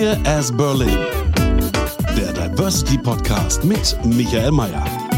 Queer as Berlin. Der Diversity Podcast mit Michael Mayer.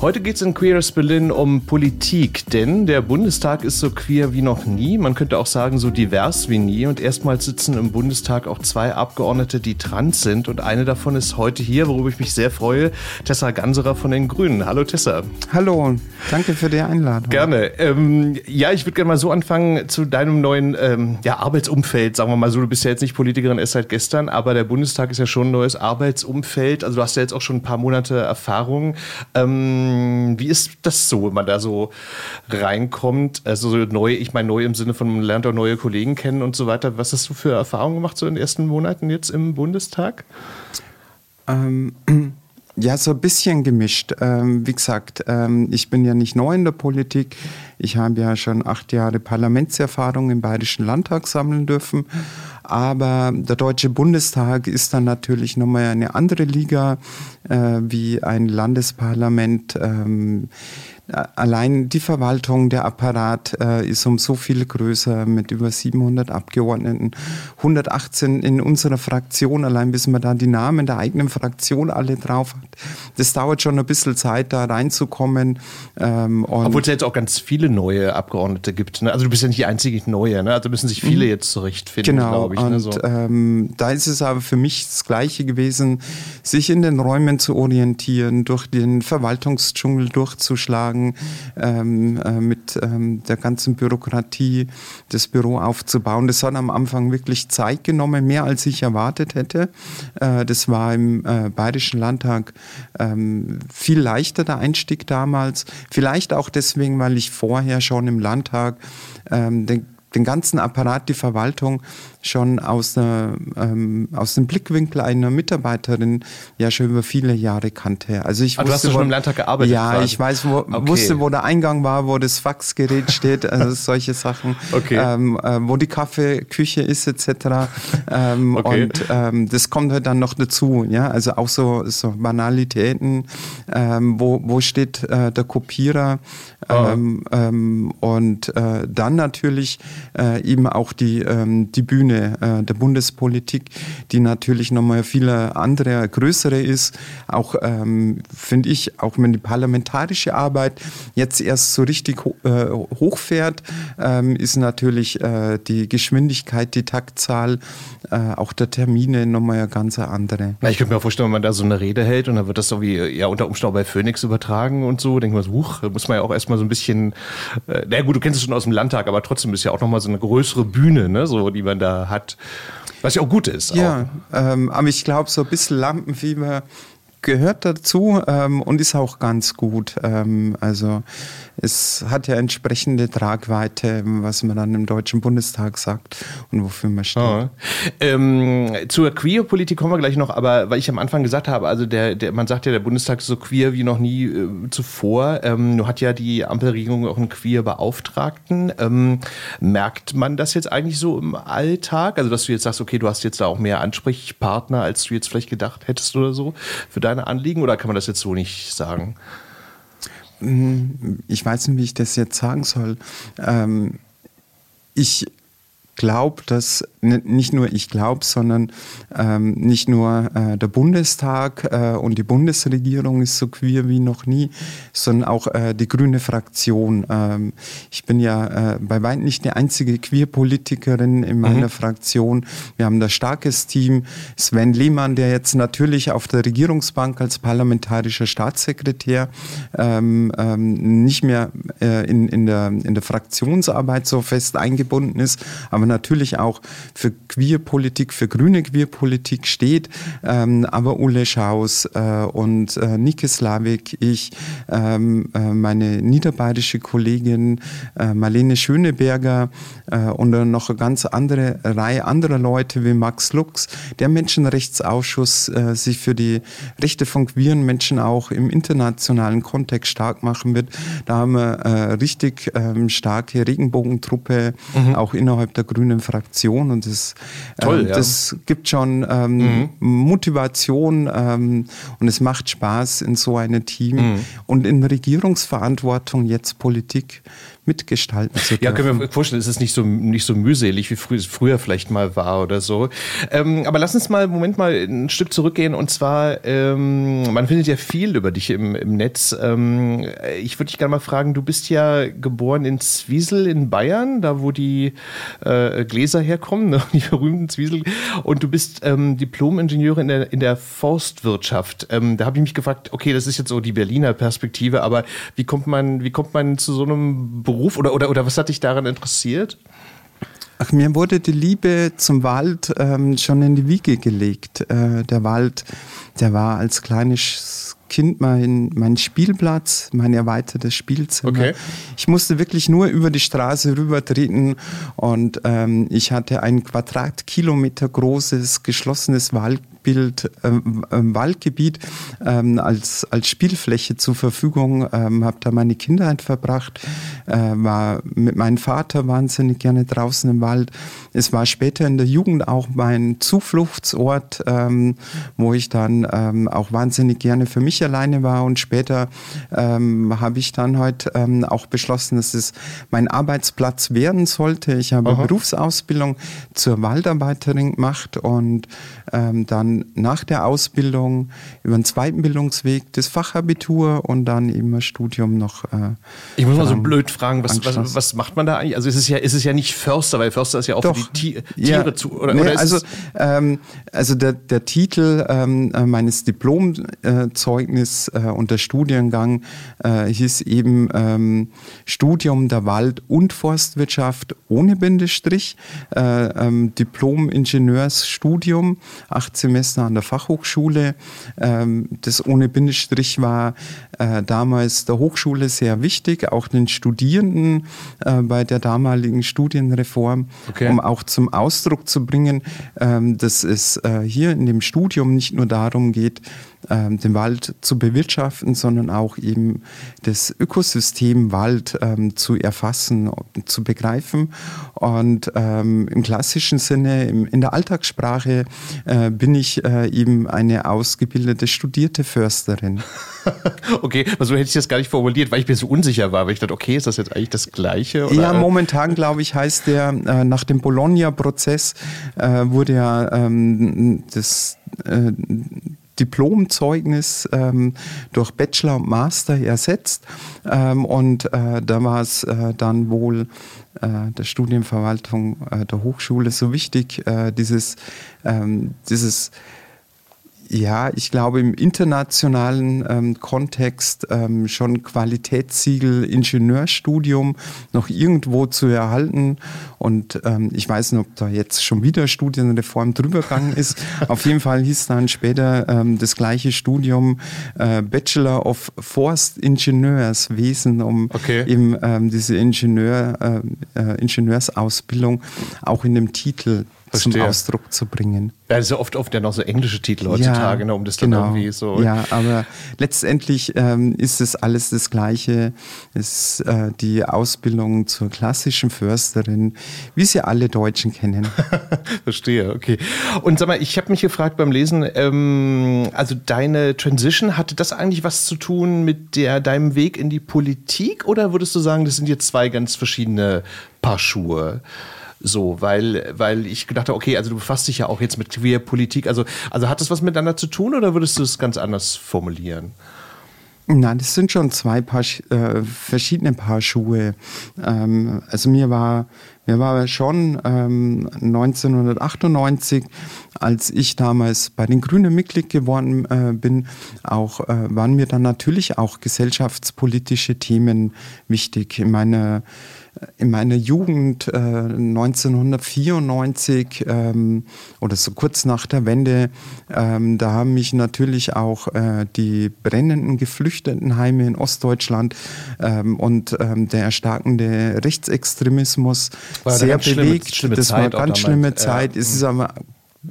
Heute geht es in Queers Berlin um Politik, denn der Bundestag ist so queer wie noch nie. Man könnte auch sagen, so divers wie nie. Und erstmals sitzen im Bundestag auch zwei Abgeordnete, die trans sind. Und eine davon ist heute hier, worüber ich mich sehr freue, Tessa Ganserer von den Grünen. Hallo Tessa. Hallo, danke für die Einladung. Gerne. Ähm, ja, ich würde gerne mal so anfangen zu deinem neuen ähm, ja, Arbeitsumfeld. Sagen wir mal so, du bist ja jetzt nicht Politikerin erst seit gestern, aber der Bundestag ist ja schon ein neues Arbeitsumfeld. Also du hast ja jetzt auch schon ein paar Monate Erfahrung. Ähm, wie ist das so, wenn man da so reinkommt? Also neu, ich meine neu im Sinne von man lernt auch neue Kollegen kennen und so weiter. Was hast du für Erfahrungen gemacht so in den ersten Monaten jetzt im Bundestag? Ähm, ja, so ein bisschen gemischt. Ähm, wie gesagt, ähm, ich bin ja nicht neu in der Politik. Ich habe ja schon acht Jahre Parlamentserfahrung im Bayerischen Landtag sammeln dürfen. Aber der Deutsche Bundestag ist dann natürlich nochmal eine andere Liga äh, wie ein Landesparlament. Ähm, Allein die Verwaltung, der Apparat äh, ist um so viel größer mit über 700 Abgeordneten, 118 in unserer Fraktion, allein bis man da die Namen der eigenen Fraktion alle drauf hat. Das dauert schon ein bisschen Zeit, da reinzukommen. Ähm, Obwohl es ja jetzt auch ganz viele neue Abgeordnete gibt. Ne? Also du bist ja nicht die einzige neue, ne? also müssen sich viele mhm. jetzt zurechtfinden, genau. glaube ich. Ne? Und so. ähm, da ist es aber für mich das Gleiche gewesen, sich in den Räumen zu orientieren, durch den Verwaltungsdschungel durchzuschlagen angefangen, ähm, äh, mit ähm, der ganzen Bürokratie das Büro aufzubauen. Das hat am Anfang wirklich Zeit genommen, mehr als ich erwartet hätte. Äh, das war im äh, Bayerischen Landtag ähm, viel leichter der Einstieg damals. Vielleicht auch deswegen, weil ich vorher schon im Landtag ähm, den den ganzen Apparat, die Verwaltung schon aus, der, ähm, aus dem Blickwinkel einer Mitarbeiterin ja schon über viele Jahre kannte. Also ich wusste, du hast ja schon im Landtag gearbeitet? Ja, quasi. ich weiß, wo, okay. wusste, wo der Eingang war, wo das Faxgerät steht, also solche Sachen, okay. ähm, äh, wo die Kaffeeküche ist etc. Ähm, okay. Und ähm, das kommt halt dann noch dazu, ja, also auch so, so Banalitäten, ähm, wo, wo steht äh, der Kopierer oh. und äh, dann natürlich äh, eben auch die, ähm, die Bühne Äh, der Bundespolitik, die natürlich nochmal viele andere, größere ist. Auch, ähm, finde ich, auch wenn die parlamentarische Arbeit jetzt erst so richtig ho äh, hochfährt, ähm, ist natürlich äh, die Geschwindigkeit, die Taktzahl, äh, auch der Termine nochmal eine ganz andere. Na, ich könnte mir vorstellen, wenn man da so eine Rede hält und dann wird das so wie ja unter Umständen bei Phoenix übertragen und so, denkt man so, huch, muss man ja auch erstmal so ein bisschen, äh, na gut, du kennst es schon aus dem Landtag, aber trotzdem ist ja auch nochmal so eine größere Bühne, ne, so, die man da hat. Was ja auch gut ist. Ja, ähm, aber ich glaube, so ein bisschen Lampenfieber gehört dazu ähm, und ist auch ganz gut. Ähm, also es hat ja entsprechende Tragweite, was man dann im Deutschen Bundestag sagt und wofür man steht. Oh. Ähm, zur Queer-Politik kommen wir gleich noch, aber weil ich am Anfang gesagt habe, also der, der, man sagt ja, der Bundestag ist so queer wie noch nie äh, zuvor. Ähm, nur hat ja die Ampelregierung auch einen Queer-Beauftragten. Ähm, merkt man das jetzt eigentlich so im Alltag? Also, dass du jetzt sagst, okay, du hast jetzt da auch mehr Ansprechpartner, als du jetzt vielleicht gedacht hättest oder so für deine Anliegen, oder kann man das jetzt so nicht sagen? Hm, ich weiß nicht, wie ich das jetzt sagen soll. Ähm, ich glaube, dass nicht nur ich glaube, sondern ähm, nicht nur äh, der Bundestag äh, und die Bundesregierung ist so queer wie noch nie, sondern auch äh, die grüne Fraktion. Ähm, ich bin ja äh, bei weitem nicht die einzige Queer-Politikerin in meiner mhm. Fraktion. Wir haben da starkes Team. Sven Lehmann, der jetzt natürlich auf der Regierungsbank als parlamentarischer Staatssekretär ähm, ähm, nicht mehr äh, in, in, der, in der Fraktionsarbeit so fest eingebunden ist, aber natürlich auch für Queerpolitik, für grüne Queerpolitik steht. Ähm, aber Ulle Schaus äh, und äh, Nike Slavik, ich, ähm, äh, meine niederbayerische Kollegin äh, Marlene Schöneberger äh, und noch eine ganz andere Reihe anderer Leute wie Max Lux, der Menschenrechtsausschuss äh, sich für die Rechte von queeren Menschen auch im internationalen Kontext stark machen wird. Da haben wir äh, richtig ähm, starke Regenbogentruppe, mhm. auch innerhalb der grünen Fraktion. Und das, Toll, ähm, ja. das gibt schon ähm, mhm. Motivation ähm, und es macht Spaß in so einem Team mhm. und in Regierungsverantwortung jetzt Politik mitgestalten zu dürfen. Ja, können wir vorstellen, es ist nicht so, nicht so mühselig, wie frü früher vielleicht mal war oder so. Ähm, aber lass uns mal, Moment mal, ein Stück zurückgehen. Und zwar, ähm, man findet ja viel über dich im, im Netz. Ähm, ich würde dich gerne mal fragen, du bist ja geboren in Zwiesel in Bayern, da wo die äh, Gläser herkommen, ne? die berühmten Zwiesel. Und du bist ähm, Diplom-Ingenieur in der, in der Forstwirtschaft. Ähm, da habe ich mich gefragt, okay, das ist jetzt so die Berliner Perspektive, aber wie kommt man, wie kommt man zu so einem Beruf? Beruf oder, oder, oder was hat dich daran interessiert? Ach, mir wurde die Liebe zum Wald ähm, schon in die Wiege gelegt. Äh, der Wald, der war als kleines Kind mein, mein Spielplatz, mein erweitertes Spielzimmer. Okay. Ich musste wirklich nur über die Straße rübertreten und ähm, ich hatte ein Quadratkilometer großes geschlossenes Wald Bild ähm, ähm, Waldgebiet ähm, als, als Spielfläche zur Verfügung, ähm, habe da meine Kindheit verbracht, äh, war mit meinem Vater wahnsinnig gerne draußen im Wald. Es war später in der Jugend auch mein Zufluchtsort, ähm, wo ich dann ähm, auch wahnsinnig gerne für mich alleine war und später ähm, habe ich dann halt ähm, auch beschlossen, dass es mein Arbeitsplatz werden sollte. Ich habe Aha. Berufsausbildung zur Waldarbeiterin gemacht und ähm, dann nach der Ausbildung über den zweiten Bildungsweg das Fachabitur und dann eben ein Studium noch. Äh, ich muss mal so blöd fragen, was, was, was, macht man da eigentlich? Also es ist ja, es ist ja nicht Förster, weil Förster ist ja auch Doch, für die Tiere ja, zu. Oder, nee, oder also, ähm, also der, der Titel ähm, äh, meines Diplomzeugnis äh, und der Studiengang äh, hieß eben ähm, Studium der Wald- und Forstwirtschaft ohne Bindestrich, äh, ähm, Diplom-Ingenieursstudium acht Semester an der Fachhochschule. Ähm, das ohne Bindestrich war äh, damals der Hochschule sehr wichtig, auch den Studierenden äh, bei der damaligen Studienreform, okay. um auch zum Ausdruck zu bringen, ähm, dass es äh, hier in dem Studium nicht nur darum geht, ähm, den Wald zu bewirtschaften, sondern auch eben das Ökosystem Wald ähm, zu erfassen zu begreifen. Und ähm, im klassischen Sinne, im, in der Alltagssprache, äh, bin ich äh, eben eine ausgebildete, studierte Försterin. okay, also hätte ich das gar nicht formuliert, weil ich mir so unsicher war, weil ich dachte, okay, ist das jetzt eigentlich das Gleiche? Oder? Ja, momentan glaube ich heißt der, äh, nach dem Bologna-Prozess äh, wurde ja ähm, das äh, Diplomzeugnis ähm, durch Bachelor und Master ersetzt. Ähm, und äh, da war es äh, dann wohl äh, der Studienverwaltung äh, der Hochschule so wichtig, äh, dieses, ähm, dieses ja, ich glaube im internationalen ähm, Kontext ähm, schon Qualitätssiegel Ingenieurstudium noch irgendwo zu erhalten. Und ähm, ich weiß nicht, ob da jetzt schon wieder Studienreform drüber gegangen ist. Auf jeden Fall hieß dann später ähm, das gleiche Studium äh, Bachelor of Forst Ingenieurswesen, um okay. eben ähm, diese Ingenieur, äh, äh Ingenieursausbildung auch in dem Titel Verstehe. zum Ausdruck zu bringen. Ja, das ist ja oft, oft ja noch so englische Titel heutzutage, ja, ne, um das dann genau. irgendwie so. Ja, aber letztendlich ähm, ist es alles das Gleiche. Es ist äh, die Ausbildung zur klassischen Försterin, wie sie alle Deutschen kennen. Verstehe, okay. Und sag mal, ich habe mich gefragt beim Lesen, ähm, also deine Transition, hatte das eigentlich was zu tun mit der, deinem Weg in die Politik oder würdest du sagen, das sind jetzt zwei ganz verschiedene Paar Schuhe? So, weil, weil ich gedacht habe, okay, also du befasst dich ja auch jetzt mit Queerpolitik. Also, also hat das was miteinander zu tun oder würdest du es ganz anders formulieren? Nein, das sind schon zwei Paar, äh, verschiedene Paar Schuhe. Ähm, also mir war, mir war schon ähm, 1998, als ich damals bei den Grünen Mitglied geworden äh, bin, auch äh, waren mir dann natürlich auch gesellschaftspolitische Themen wichtig. In meiner in meiner Jugend äh, 1994 ähm, oder so kurz nach der Wende, ähm, da haben mich natürlich auch äh, die brennenden Geflüchtetenheime in Ostdeutschland ähm, und ähm, der erstarkende Rechtsextremismus sehr bewegt. Das war eine ganz schlimme Zeit. Ja. Es ist aber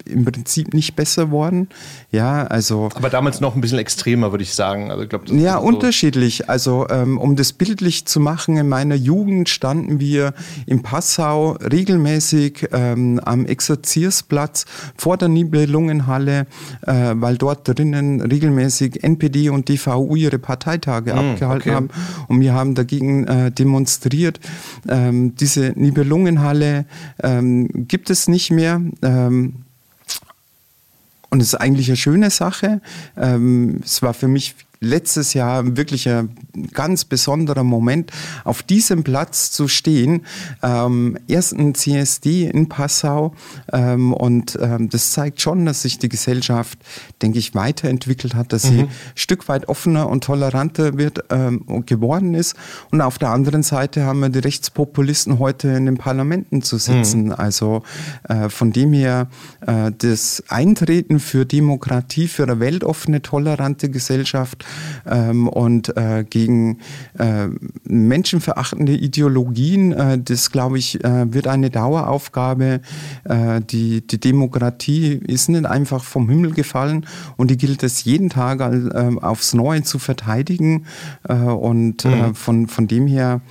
im Prinzip nicht besser worden. Ja, also. Aber damals noch ein bisschen extremer, würde ich sagen. Also, ich glaub, ja, so unterschiedlich. Also, ähm, um das bildlich zu machen, in meiner Jugend standen wir in Passau regelmäßig ähm, am Exerziersplatz vor der Nibelungenhalle, äh, weil dort drinnen regelmäßig NPD und DVU ihre Parteitage mm, abgehalten okay. haben. Und wir haben dagegen äh, demonstriert. Ähm, diese Nibelungenhalle ähm, gibt es nicht mehr. Ähm, und es ist eigentlich eine schöne Sache. Ähm, es war für mich letztes Jahr wirklich ein ganz besonderer Moment, auf diesem Platz zu stehen. Ähm, ersten CSD in Passau ähm, und ähm, das zeigt schon, dass sich die Gesellschaft, denke ich, weiterentwickelt hat, dass mhm. sie ein Stück weit offener und toleranter wird ähm, geworden ist. Und auf der anderen Seite haben wir die Rechtspopulisten heute in den Parlamenten zu sitzen. Mhm. Also äh, von dem her äh, das Eintreten für Demokratie, für eine weltoffene, tolerante Gesellschaft ähm, und äh, gegen äh, menschenverachtende Ideologien. Äh, das, glaube ich, äh, wird eine Daueraufgabe. Äh, die, die Demokratie ist nicht einfach vom Himmel gefallen und die gilt es jeden Tag äh, aufs Neue zu verteidigen. und mhm. von, von dem her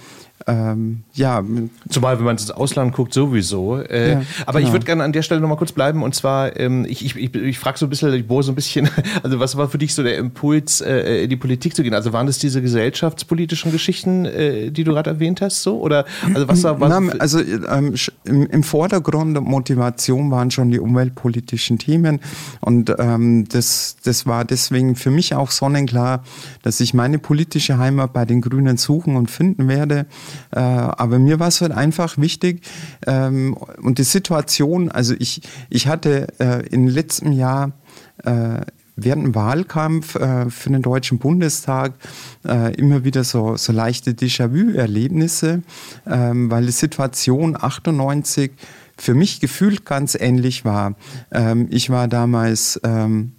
ähm, ja. Zumal, wenn man ins Ausland guckt, sowieso. Äh, ja, aber genau. ich würde gerne an der Stelle nochmal kurz bleiben. Und zwar, ähm, ich, ich, ich, ich frage so ein bisschen, ich bohre so ein bisschen, also was war für dich so der Impuls, äh, in die Politik zu gehen? Also waren das diese gesellschaftspolitischen Geschichten, äh, die du gerade erwähnt hast, so? Oder also was war was Na, Also ähm, im, im Vordergrund und Motivation waren schon die umweltpolitischen Themen. Und ähm, das, das war deswegen für mich auch sonnenklar, dass ich meine politische Heimat bei den Grünen suchen und finden werde. Äh, aber mir war es halt einfach wichtig ähm, und die Situation, also ich, ich hatte äh, im letzten Jahr äh, während dem Wahlkampf äh, für den Deutschen Bundestag äh, immer wieder so, so leichte Déjà-vu-Erlebnisse, ähm, weil die Situation 98 für mich gefühlt ganz ähnlich war. Ähm, ich war damals ähm,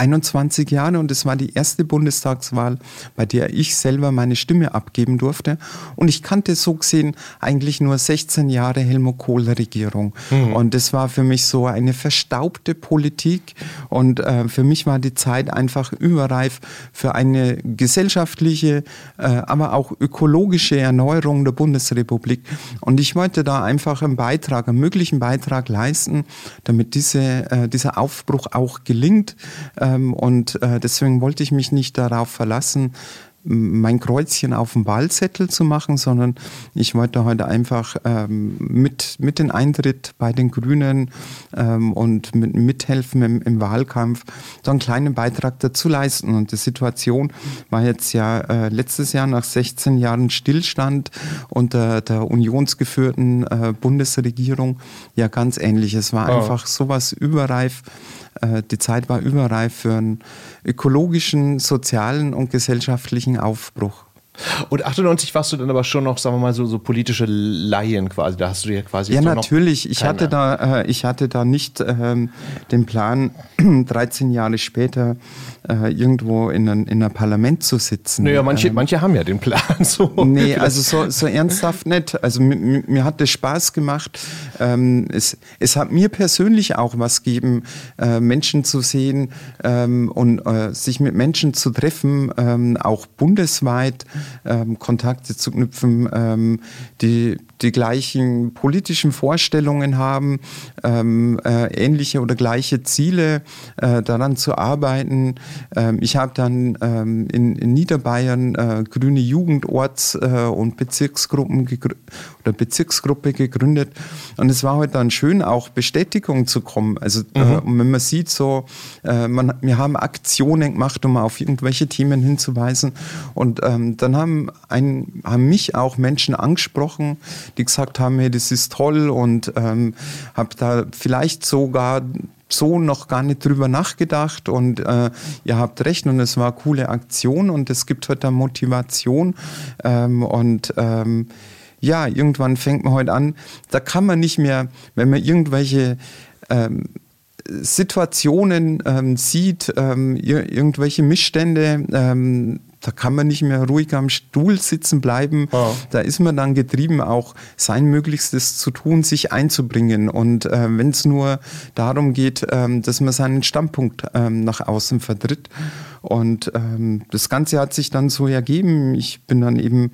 21 Jahre und es war die erste Bundestagswahl, bei der ich selber meine Stimme abgeben durfte. Und ich kannte so gesehen eigentlich nur 16 Jahre Helmut Kohl-Regierung. Mhm. Und das war für mich so eine verstaubte Politik. Und äh, für mich war die Zeit einfach überreif für eine gesellschaftliche, äh, aber auch ökologische Erneuerung der Bundesrepublik. Und ich wollte da einfach einen Beitrag, einen möglichen Beitrag leisten, damit diese, äh, dieser Aufbruch auch gelingt. Äh, ähm, und äh, deswegen wollte ich mich nicht darauf verlassen, mein Kreuzchen auf dem Wahlzettel zu machen, sondern ich wollte heute einfach ähm, mit, mit den Eintritt bei den Grünen ähm, und mit, mithelfen im, im, Wahlkampf, so einen kleinen Beitrag dazu leisten. Und die Situation war jetzt ja äh, letztes Jahr nach 16 Jahren Stillstand unter der unionsgeführten äh, Bundesregierung ja ganz ähnlich. Es war oh. einfach sowas überreif die Zeit war überreif für einen ökologischen, sozialen und gesellschaftlichen Aufbruch. Und 98 warst du dann aber schon noch, sagen wir mal, so, so politische Laien quasi. Da hast du ja quasi. Ja, natürlich. Ich hatte, da, äh, ich hatte da nicht ähm, den Plan, 13 Jahre später äh, irgendwo in, ein, in einem Parlament zu sitzen. Naja, manche, ähm, manche haben ja den Plan. So. Nee, also so, so ernsthaft nicht. Also mir, mir hat das Spaß gemacht. Ähm, es, es hat mir persönlich auch was gegeben, äh, Menschen zu sehen ähm, und äh, sich mit Menschen zu treffen, ähm, auch bundesweit ähm, Kontakte zu knüpfen, ähm, die die gleichen politischen Vorstellungen haben, ähm, äh, ähnliche oder gleiche Ziele, äh, daran zu arbeiten. Ähm, ich habe dann ähm, in, in, Niederbayern äh, grüne Jugendorts- äh, und Bezirksgruppen oder Bezirksgruppe gegründet und es war halt dann schön, auch Bestätigung zu kommen. Also äh, mhm. wenn man sieht, so äh, man, wir haben Aktionen gemacht, um auf irgendwelche Themen hinzuweisen und ähm, dann haben, ein, haben mich auch Menschen angesprochen, die gesagt haben, hey, das ist toll und ähm, habe da vielleicht sogar so noch gar nicht drüber nachgedacht und äh, ihr habt recht und es war eine coole Aktion und es gibt heute Motivation ähm, und ähm, ja, irgendwann fängt man heute an, da kann man nicht mehr, wenn man irgendwelche ähm, Situationen ähm, sieht, ähm, irgendwelche Missstände, ähm, da kann man nicht mehr ruhig am Stuhl sitzen bleiben. Oh. Da ist man dann getrieben, auch sein Möglichstes zu tun, sich einzubringen. Und äh, wenn es nur darum geht, ähm, dass man seinen Standpunkt ähm, nach außen vertritt. Und ähm, das Ganze hat sich dann so ergeben. Ich bin dann eben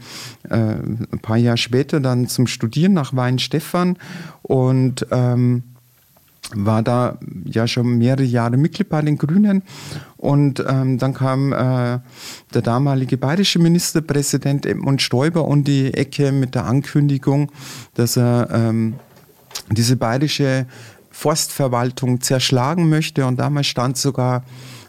äh, ein paar Jahre später dann zum Studieren nach Weinstefan und ähm, war da ja schon mehrere Jahre Mitglied bei den Grünen. Und ähm, dann kam äh, der damalige bayerische Ministerpräsident Edmund Stoiber um die Ecke mit der Ankündigung, dass er ähm, diese bayerische Forstverwaltung zerschlagen möchte. Und damals stand sogar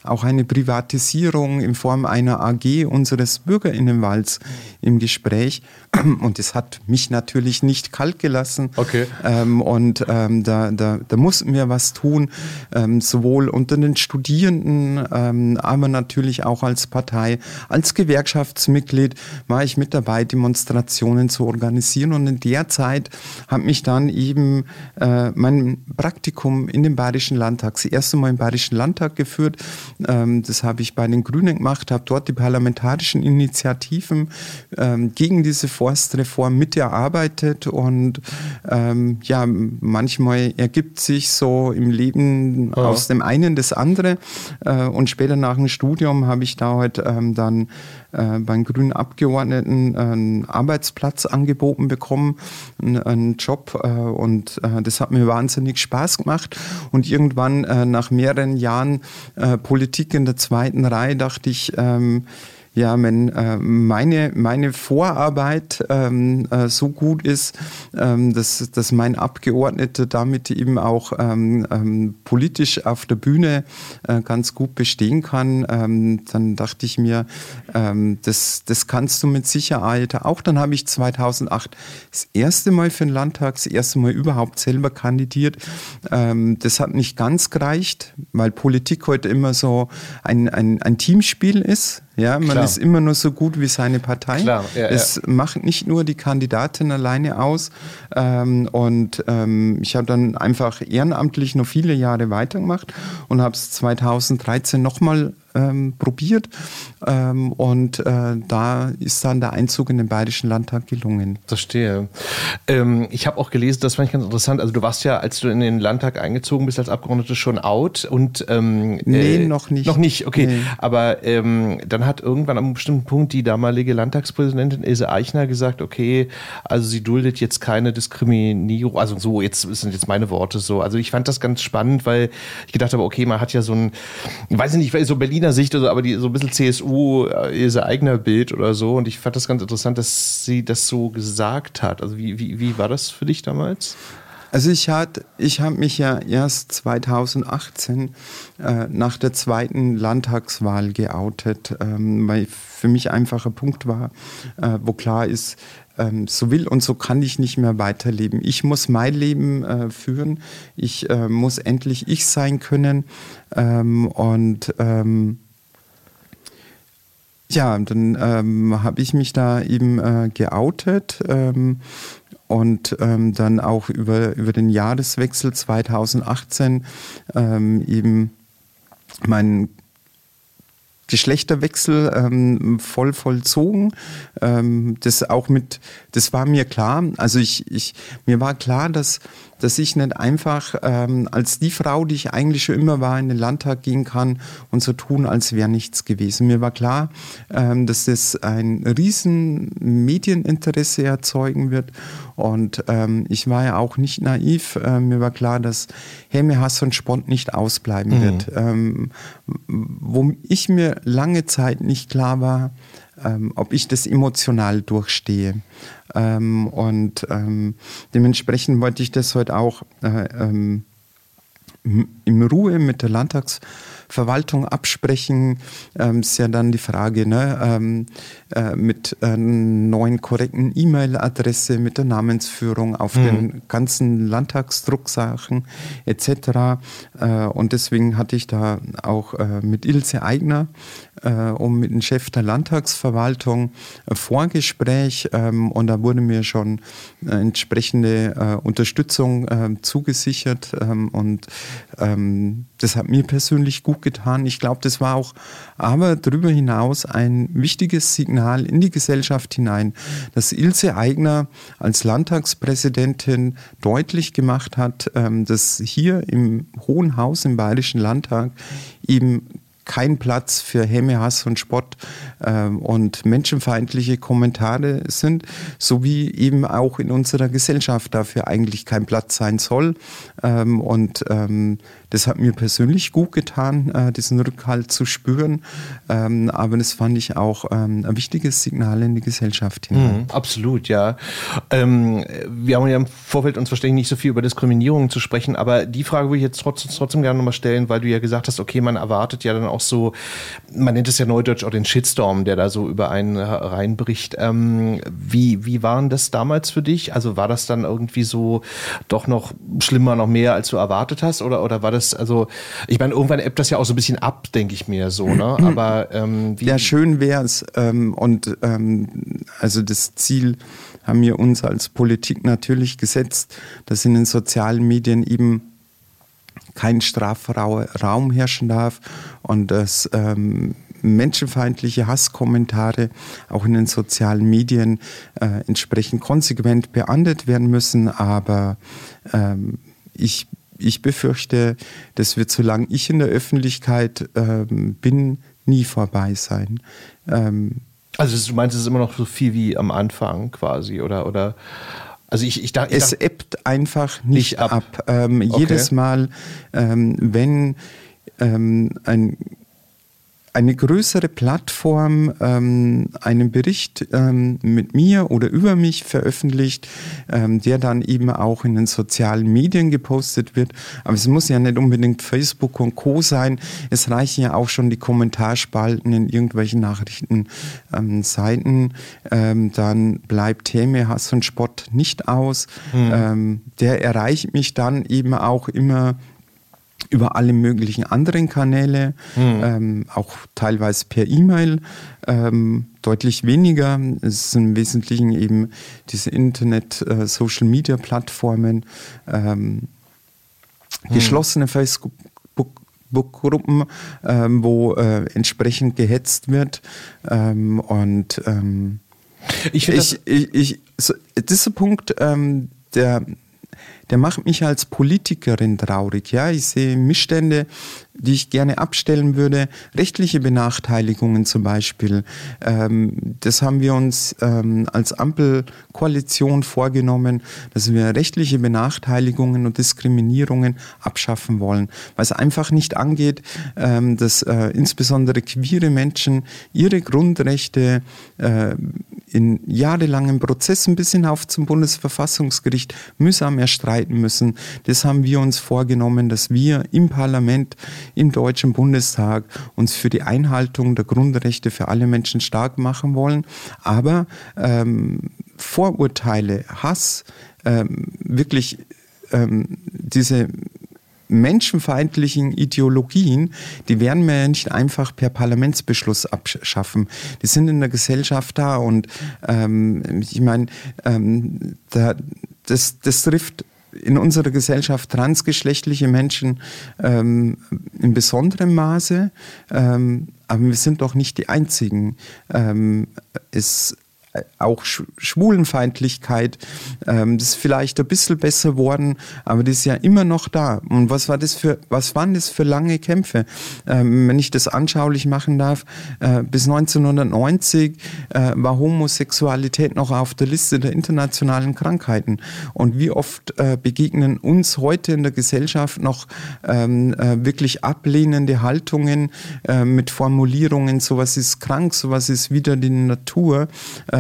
auch eine Privatisierung in Form einer AG unseres Bürgerinnenwalds im Gespräch. Und das hat mich natürlich nicht kalt gelassen. Okay. Ähm, und ähm, da, da, da mussten wir was tun, ähm, sowohl unter den Studierenden, ähm, aber natürlich auch als Partei. Als Gewerkschaftsmitglied war ich mit dabei, Demonstrationen zu organisieren. Und in der Zeit hat mich dann eben äh, mein Praktikum in dem Bayerischen Landtag, das erste Mal im Bayerischen Landtag geführt. Ähm, das habe ich bei den Grünen gemacht, habe dort die parlamentarischen Initiativen ähm, gegen diese Forstreform miterarbeitet und ähm, ja, manchmal ergibt sich so im Leben ja. aus dem einen das andere äh, und später nach dem Studium habe ich da halt dann äh, beim grünen Abgeordneten einen Arbeitsplatz angeboten bekommen, einen, einen Job äh, und äh, das hat mir wahnsinnig Spaß gemacht. Und irgendwann äh, nach mehreren Jahren äh, Politik in der zweiten Reihe dachte ich, ähm, ja, wenn äh, meine, meine Vorarbeit ähm, äh, so gut ist, ähm, dass, dass mein Abgeordneter damit eben auch ähm, ähm politisch auf der Bühne äh, ganz gut bestehen kann, ähm, dann dachte ich mir, ähm, das, das kannst du mit Sicherheit auch. Dann habe ich 2008 das erste Mal für den Landtag, das erste Mal überhaupt selber kandidiert. das hat nicht ganz gereicht, weil Politik heute immer so ein, ein, ein Teamspiel ist. Ja, man Klar. ist immer nur so gut wie seine Partei. Klar, ja, es ja. macht nicht nur die Kandidatin alleine aus. Ähm, und ähm, ich habe dann einfach ehrenamtlich noch viele Jahre weitergemacht und habe es 2013 nochmal ähm, probiert ähm, und äh, da ist dann der Einzug in den Bayerischen Landtag gelungen. Verstehe. Ähm, ich habe auch gelesen, das fand ich ganz interessant, also du warst ja, als du in den Landtag eingezogen bist als Abgeordnete schon out und ähm, Nee, äh, noch nicht. Noch nicht, okay. Nee. Aber ähm, dann hat irgendwann an einem bestimmten Punkt die damalige Landtagspräsidentin Ilse Eichner gesagt, okay, also sie duldet jetzt keine Diskriminierung, also so, jetzt sind jetzt meine Worte so. Also ich fand das ganz spannend, weil ich gedacht habe, okay, man hat ja so ein, ich weiß nicht, so Berliner Berliner Sicht, also, aber die, so ein bisschen CSU, äh, ihr eigener Bild oder so. Und ich fand das ganz interessant, dass sie das so gesagt hat. Also wie, wie, wie war das für dich damals? Also ich ich habe mich ja erst 2018 äh, nach der zweiten Landtagswahl geoutet, ähm, weil für mich einfach ein Punkt war, äh, wo klar ist, ähm, so will und so kann ich nicht mehr weiterleben. Ich muss mein Leben äh, führen. Ich äh, muss endlich ich sein können. Ähm, und ähm, ja, dann ähm, habe ich mich da eben äh, geoutet ähm, und ähm, dann auch über, über den Jahreswechsel 2018 ähm, eben meinen Geschlechterwechsel ähm, voll vollzogen. Ähm, das auch mit, das war mir klar. Also ich, ich, mir war klar, dass dass ich nicht einfach ähm, als die Frau, die ich eigentlich schon immer war, in den Landtag gehen kann und so tun, als wäre nichts gewesen. Mir war klar, ähm, dass das ein riesen Medieninteresse erzeugen wird und ähm, ich war ja auch nicht naiv. Äh, mir war klar, dass Helme Hass und Spont nicht ausbleiben mhm. wird. Ähm, wo ich mir lange Zeit nicht klar war, ähm, ob ich das emotional durchstehe. Ähm, und ähm, dementsprechend wollte ich das heute auch äh, ähm, in Ruhe mit der Landtags Verwaltung absprechen, ähm, ist ja dann die Frage, ne, ähm, äh, mit äh, neuen korrekten E-Mail-Adresse, mit der Namensführung auf mhm. den ganzen Landtagsdrucksachen etc. Äh, und deswegen hatte ich da auch äh, mit Ilse Eigner äh, und mit dem Chef der Landtagsverwaltung ein Vorgespräch ähm, und da wurde mir schon entsprechende Unterstützung zugesichert ähm, und ähm, das hat mir persönlich gut getan. Ich glaube, das war auch aber darüber hinaus ein wichtiges Signal in die Gesellschaft hinein, dass Ilse Aigner als Landtagspräsidentin deutlich gemacht hat, ähm, dass hier im Hohen Haus im Bayerischen Landtag eben kein Platz für Häme, Hass und Spott ähm, und menschenfeindliche Kommentare sind, sowie eben auch in unserer Gesellschaft dafür eigentlich kein Platz sein soll. Ähm, und ähm, das hat mir persönlich gut getan, äh, diesen Rückhalt zu spüren. Ähm, aber das fand ich auch ähm, ein wichtiges Signal in die Gesellschaft hinein. Mhm, absolut, ja. Ähm, wir haben ja im Vorfeld uns wahrscheinlich nicht so viel über Diskriminierung zu sprechen, aber die Frage würde ich jetzt trotzdem, trotzdem gerne nochmal stellen, weil du ja gesagt hast, okay, man erwartet ja dann auch so, man nennt es ja neudeutsch auch den Shitstorm, der da so über einen reinbricht. Ähm, wie, wie waren das damals für dich? Also war das dann irgendwie so doch noch schlimmer, noch mehr, als du erwartet hast? Oder, oder war das das, also ich meine, irgendwann ebbt das ja auch so ein bisschen ab, denke ich mir so, ne? Aber ähm, wie Ja, schön wäre es. Ähm, und ähm, also das Ziel haben wir uns als Politik natürlich gesetzt, dass in den sozialen Medien eben kein Strafraum herrschen darf und dass ähm, menschenfeindliche Hasskommentare auch in den sozialen Medien äh, entsprechend konsequent beahndet werden müssen. Aber ähm, ich ich befürchte, das wird, solange ich in der Öffentlichkeit ähm, bin, nie vorbei sein. Ähm, also du meinst, es ist immer noch so viel wie am Anfang quasi, oder? oder also ich, ich, dachte, es ebbt einfach nicht, nicht ab. ab. Ähm, okay. Jedes Mal, ähm, wenn ähm, ein eine größere Plattform ähm, einen Bericht ähm, mit mir oder über mich veröffentlicht, ähm, der dann eben auch in den sozialen Medien gepostet wird. Aber es muss ja nicht unbedingt Facebook und Co sein. Es reichen ja auch schon die Kommentarspalten in irgendwelchen Nachrichtenseiten. Ähm, dann bleibt Häme, Hass und Spott nicht aus. Mhm. der erreicht mich dann eben auch immer über alle möglichen anderen Kanäle, mhm. ähm, auch teilweise per E-Mail, ähm, deutlich weniger. Es sind im Wesentlichen eben diese Internet-Social-Media-Plattformen, äh, ähm, mhm. geschlossene Facebook-Gruppen, ähm, wo äh, entsprechend gehetzt wird. Ähm, und ähm, ich, ich, ich, ich so, dieser Punkt, ähm, der der macht mich als Politikerin traurig. Ja, ich sehe Missstände, die ich gerne abstellen würde. Rechtliche Benachteiligungen zum Beispiel. Ähm, das haben wir uns ähm, als Ampelkoalition vorgenommen, dass wir rechtliche Benachteiligungen und Diskriminierungen abschaffen wollen, weil es einfach nicht angeht, ähm, dass äh, insbesondere queere Menschen ihre Grundrechte in jahrelangen Prozessen bis hinauf zum Bundesverfassungsgericht mühsam erstreiten müssen. Das haben wir uns vorgenommen, dass wir im Parlament im Deutschen Bundestag uns für die Einhaltung der Grundrechte für alle Menschen stark machen wollen. Aber ähm, Vorurteile, Hass, ähm, wirklich ähm, diese menschenfeindlichen Ideologien, die werden wir ja nicht einfach per Parlamentsbeschluss abschaffen. Die sind in der Gesellschaft da und ähm, ich meine, ähm, da, das, das trifft in unserer Gesellschaft transgeschlechtliche Menschen ähm, in besonderem Maße, ähm, aber wir sind doch nicht die Einzigen. Ähm, es auch Schwulenfeindlichkeit, ähm, das ist vielleicht ein bisschen besser geworden, aber das ist ja immer noch da. Und was war das für, was waren das für lange Kämpfe? Ähm, wenn ich das anschaulich machen darf, äh, bis 1990 äh, war Homosexualität noch auf der Liste der internationalen Krankheiten. Und wie oft äh, begegnen uns heute in der Gesellschaft noch ähm, äh, wirklich ablehnende Haltungen äh, mit Formulierungen, sowas ist krank, sowas ist wieder die Natur.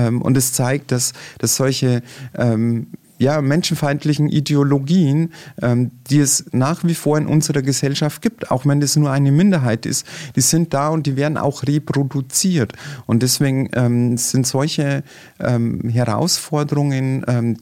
Äh, ähm, und es zeigt, dass, dass solche ähm, ja, menschenfeindlichen Ideologien, ähm, die es nach wie vor in unserer Gesellschaft gibt, auch wenn das nur eine Minderheit ist, die sind da und die werden auch reproduziert. Und deswegen ähm, sind solche ähm, Herausforderungen, ähm,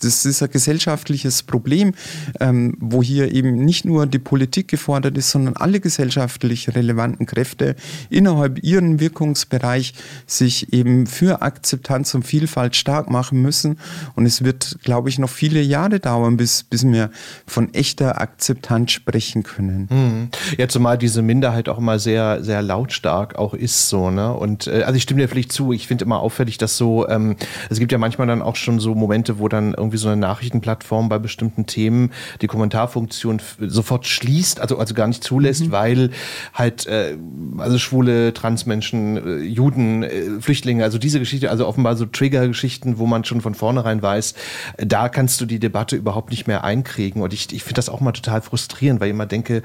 das ist ein gesellschaftliches Problem, ähm, wo hier eben nicht nur die Politik gefordert ist, sondern alle gesellschaftlich relevanten Kräfte innerhalb ihren Wirkungsbereich sich eben für Akzeptanz und Vielfalt stark machen müssen. Und es wird, glaube ich, noch viele Jahre dauern, bis, bis wir von echter Akzeptanz sprechen können. Mhm. Ja, zumal diese Minderheit auch immer sehr, sehr lautstark auch ist so, ne? Und äh, also ich stimme dir vielleicht zu, ich finde immer auffällig, dass so, ähm, es gibt ja manchmal dann auch schon so Momente, wo dann irgendwie so eine Nachrichtenplattform bei bestimmten Themen die Kommentarfunktion sofort schließt, also, also gar nicht zulässt, mhm. weil halt äh, also schwule Transmenschen, äh, Juden, äh, Flüchtlinge, also diese Geschichte, also offenbar so Trigger-Geschichten, wo man schon von vornherein weiß, da kannst du die Debatte überhaupt nicht mehr einkriegen. Und ich, ich finde das auch mal total frustrierend, weil ich immer denke,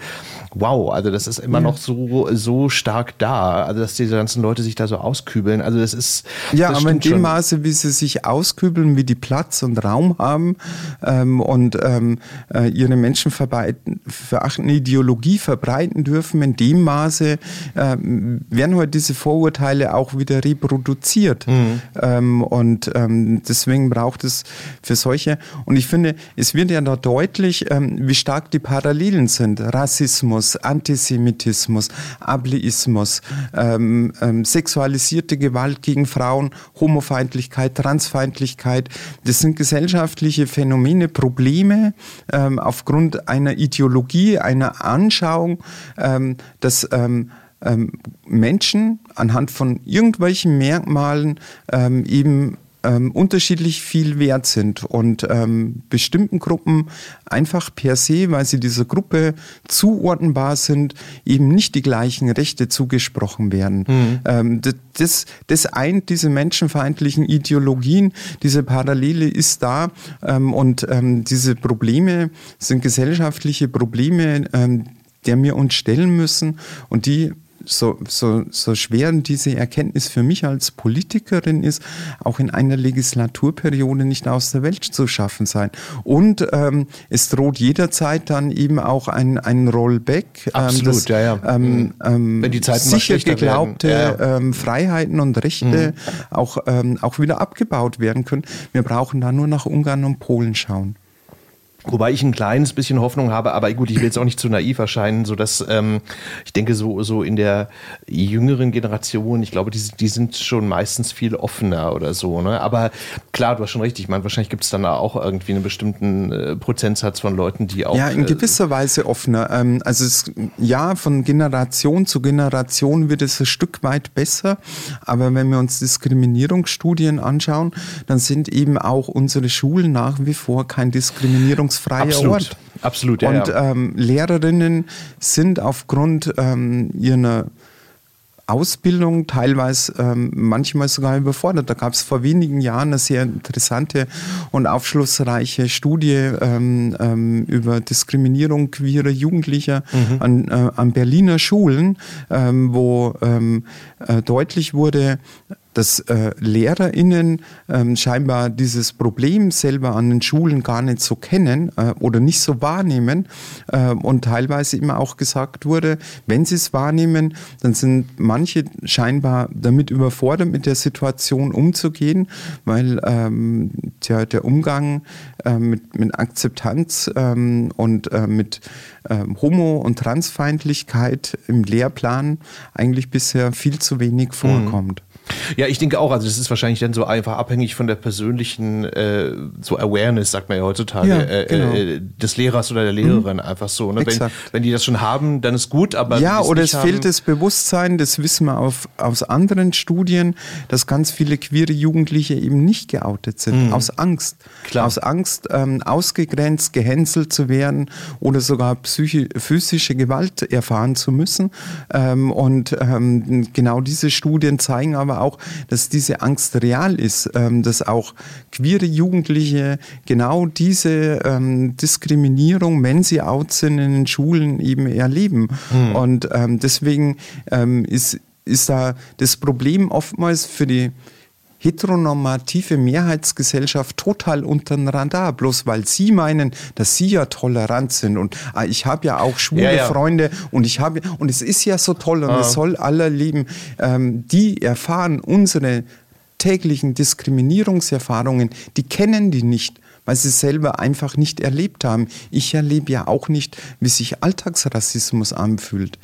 wow, also das ist immer ja. noch so, so stark da, also dass diese ganzen Leute sich da so auskübeln. Also das ist. Ja, das aber in dem Maße, wie sie sich auskübeln, wie die Platz und Raum haben ähm, und ähm, äh, ihre menschenverachtende Ideologie verbreiten dürfen, in dem Maße äh, werden heute diese Vorurteile auch wieder reproduziert. Mhm. Ähm, und ähm, deswegen braucht es für solche, und ich finde, es wird ja da deutlich, ähm, wie stark die Parallelen sind. Rassismus, Antisemitismus, Ableismus, ähm, sexualisierte Gewalt gegen Frauen, Homofeindlichkeit, Transfeindlichkeit, das sind gesellschaftliche Phänomene, Probleme ähm, aufgrund einer Ideologie, einer Anschauung, ähm, dass ähm, ähm Menschen anhand von irgendwelchen Merkmalen ähm, eben ähm, unterschiedlich viel wert sind und ähm, bestimmten Gruppen einfach per se, weil sie dieser Gruppe zuordnenbar sind, eben nicht die gleichen Rechte zugesprochen werden. Mhm. Ähm, das, das eint diese menschenfeindlichen Ideologien, diese Parallele ist da ähm, und ähm, diese Probleme sind gesellschaftliche Probleme, ähm, der wir uns stellen müssen und die so, so, so schwer diese Erkenntnis für mich als Politikerin ist, auch in einer Legislaturperiode nicht aus der Welt zu schaffen sein. Und ähm, es droht jederzeit dann eben auch ein, ein Rollback. Ähm, Absolut, ähm, das, ja, ja. Ähm, mhm. ähm, Wenn die Zeiten sicher geglaubte ja, ja. Ähm, Freiheiten und Rechte mhm. auch, ähm, auch wieder abgebaut werden können. Wir brauchen da nur nach Ungarn und Polen schauen. Wobei ich ein kleines bisschen Hoffnung habe, aber gut, ich will jetzt auch nicht zu naiv erscheinen, so dass ähm, ich denke, so, so in der jüngeren Generation, ich glaube, die, die sind schon meistens viel offener oder so. Ne? Aber klar, du hast schon recht, ich meine, wahrscheinlich gibt es dann auch irgendwie einen bestimmten äh, Prozentsatz von Leuten, die auch. Ja, in äh, gewisser Weise offener. Ähm, also es, ja, von Generation zu Generation wird es ein Stück weit besser, aber wenn wir uns Diskriminierungsstudien anschauen, dann sind eben auch unsere Schulen nach wie vor kein Diskriminierungs freier Absolut. Ort. Absolut, ja. Und ähm, Lehrerinnen sind aufgrund ähm, ihrer Ausbildung teilweise ähm, manchmal sogar überfordert. Da gab es vor wenigen Jahren eine sehr interessante und aufschlussreiche Studie ähm, ähm, über Diskriminierung queerer Jugendlicher mhm. an, äh, an Berliner Schulen, ähm, wo ähm, äh, deutlich wurde, dass äh, LehrerInnen ähm, scheinbar dieses Problem selber an den Schulen gar nicht so kennen äh, oder nicht so wahrnehmen äh, und teilweise immer auch gesagt wurde, wenn sie es wahrnehmen, dann sind manche scheinbar damit überfordert, mit der Situation umzugehen, weil ähm, der, der Umgang äh, mit, mit Akzeptanz ähm, und äh, mit ähm, Homo- und Transfeindlichkeit im Lehrplan eigentlich bisher viel zu wenig mhm. Ja, ich denke auch, also das ist wahrscheinlich dann so einfach abhängig von der persönlichen äh, so Awareness, sagt man ja heutzutage, ja, äh, genau. äh, des Lehrers oder der Lehrerin mhm. einfach so. Ne? Wenn, wenn die das schon haben, dann ist gut, aber Ja, oder es haben, fehlt das Bewusstsein, das wissen wir auf, aus anderen Studien, dass ganz viele queere Jugendliche eben nicht geoutet sind, mhm. aus Angst. Klar. Aus Angst, ähm, ausgegrenzt, gehänselt zu werden oder sogar psychi physische Gewalt erfahren zu müssen. Ähm, und ähm, genau diese Studien zeigen aber auch, dass diese Angst real ist, ähm, dass auch queere Jugendliche genau diese ähm, Diskriminierung, wenn sie out sind, in den Schulen eben erleben. Mhm. Und ähm, deswegen ähm, ist, ist da das Problem oftmals für die heteronormative Mehrheitsgesellschaft total unter den Radar, bloß weil sie meinen, dass sie ja tolerant sind und ah, ich habe ja auch schwule ja, ja. Freunde und ich habe und es ist ja so toll und ah. es soll aller leben. Ähm, die erfahren unsere täglichen Diskriminierungserfahrungen, die kennen die nicht weil sie selber einfach nicht erlebt haben. Ich erlebe ja auch nicht, wie sich Alltagsrassismus anfühlt.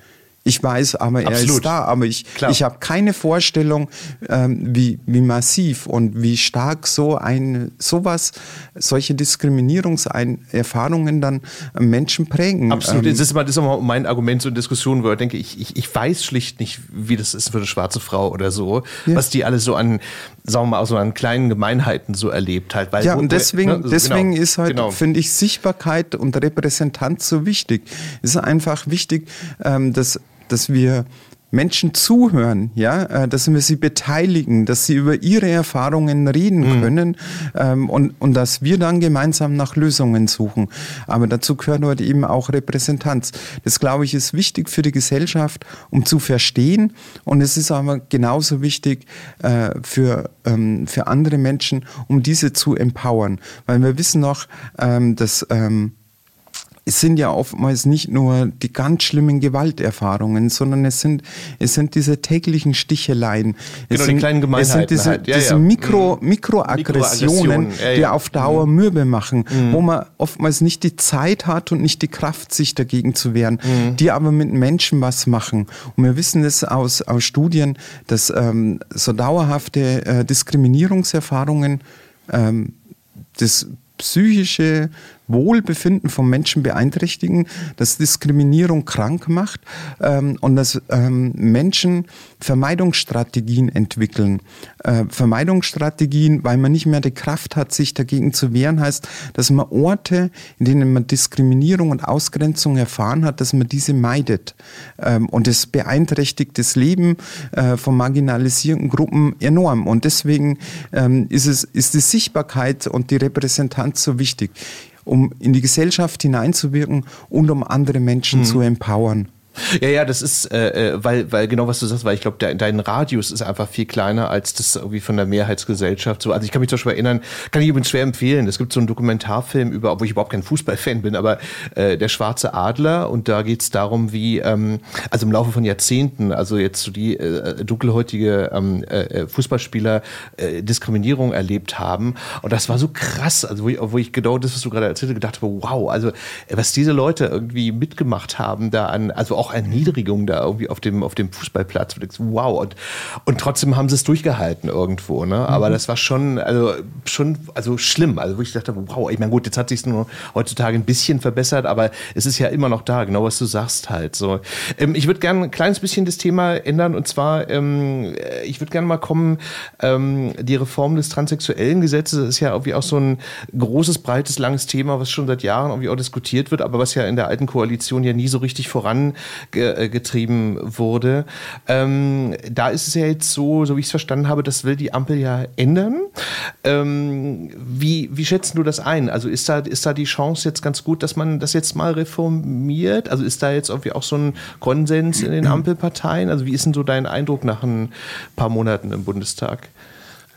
Ich weiß aber, er Absolut. ist da, aber ich, ich habe keine Vorstellung, ähm, wie, wie massiv und wie stark so ein sowas, solche Diskriminierungserfahrungen dann Menschen prägen. Absolut. Ähm, das, ist mal, das ist mal mein Argument so in Diskussionen, wo ich denke, ich, ich, ich weiß schlicht nicht, wie das ist für eine schwarze Frau oder so, ja. was die alles so an, sagen wir mal, so an kleinen Gemeinheiten so erlebt halt. Weil, ja, und deswegen, ne, also deswegen genau, ist halt, genau. finde ich, Sichtbarkeit und Repräsentanz so wichtig. Es ist einfach wichtig, ähm, dass dass wir Menschen zuhören, ja, äh, dass wir sie beteiligen, dass sie über ihre Erfahrungen reden mhm. können ähm, und, und dass wir dann gemeinsam nach Lösungen suchen. Aber dazu gehört heute eben auch Repräsentanz. Das, glaube ich, ist wichtig für die Gesellschaft, um zu verstehen. Und es ist aber genauso wichtig äh, für, ähm, für andere Menschen, um diese zu empowern. Weil wir wissen noch, ähm, dass ähm, es sind ja oftmals nicht nur die ganz schlimmen Gewalterfahrungen, sondern es sind, es sind diese täglichen Sticheleien. Genau, sind, die kleinen Gemeinheiten. Es sind diese, halt. ja, diese ja. Mikro, mhm. Mikroaggressionen, ja, die auf Dauer mhm. mürbe machen, mhm. wo man oftmals nicht die Zeit hat und nicht die Kraft, sich dagegen zu wehren, mhm. die aber mit Menschen was machen. Und wir wissen es aus, aus Studien, dass ähm, so dauerhafte äh, Diskriminierungserfahrungen ähm, das psychische Wohlbefinden von Menschen beeinträchtigen, dass Diskriminierung krank macht ähm, und dass ähm, Menschen Vermeidungsstrategien entwickeln. Äh, Vermeidungsstrategien, weil man nicht mehr die Kraft hat, sich dagegen zu wehren, heißt, dass man Orte, in denen man Diskriminierung und Ausgrenzung erfahren hat, dass man diese meidet. Ähm, und es beeinträchtigt das Leben äh, von marginalisierten Gruppen enorm. Und deswegen ähm, ist, es, ist die Sichtbarkeit und die Repräsentanz so wichtig um in die Gesellschaft hineinzuwirken und um andere Menschen mhm. zu empowern. Ja, ja, das ist, äh, äh, weil, weil genau was du sagst, weil ich glaube, dein Radius ist einfach viel kleiner als das irgendwie von der Mehrheitsgesellschaft. So, also ich kann mich zum Beispiel erinnern, kann ich übrigens schwer empfehlen. Es gibt so einen Dokumentarfilm über, obwohl ich überhaupt kein Fußballfan bin, aber äh, der Schwarze Adler und da geht es darum, wie, ähm, also im Laufe von Jahrzehnten, also jetzt so die äh, dunkelhäutige ähm, äh, Fußballspieler äh, Diskriminierung erlebt haben. Und das war so krass, also wo ich, wo ich genau das, was du gerade erzählt hast, gedacht habe, wow, also was diese Leute irgendwie mitgemacht haben da an, also auch auch Erniedrigung da irgendwie auf dem, auf dem Fußballplatz. Wow. Und, und trotzdem haben sie es durchgehalten irgendwo. Ne? Aber mhm. das war schon, also, schon also schlimm. Also wo ich dachte, wow, ich meine, gut, jetzt hat sich nur heutzutage ein bisschen verbessert, aber es ist ja immer noch da, genau was du sagst halt. So. Ähm, ich würde gerne ein kleines bisschen das Thema ändern und zwar, ähm, ich würde gerne mal kommen, ähm, die Reform des transsexuellen Gesetzes ist ja irgendwie auch so ein großes, breites, langes Thema, was schon seit Jahren irgendwie auch diskutiert wird, aber was ja in der alten Koalition ja nie so richtig voran ge äh, getrieben wurde. Ähm, da ist es ja jetzt so, so wie ich es verstanden habe, das will die Ampel ja ändern. Ähm, wie, wie schätzen du das ein? Also ist da, ist da die Chance jetzt ganz gut, dass man das jetzt mal reformiert? Also ist da jetzt irgendwie auch so ein Konsens in den Ampelparteien? Also wie ist denn so dein Eindruck nach ein paar Monaten im Bundestag?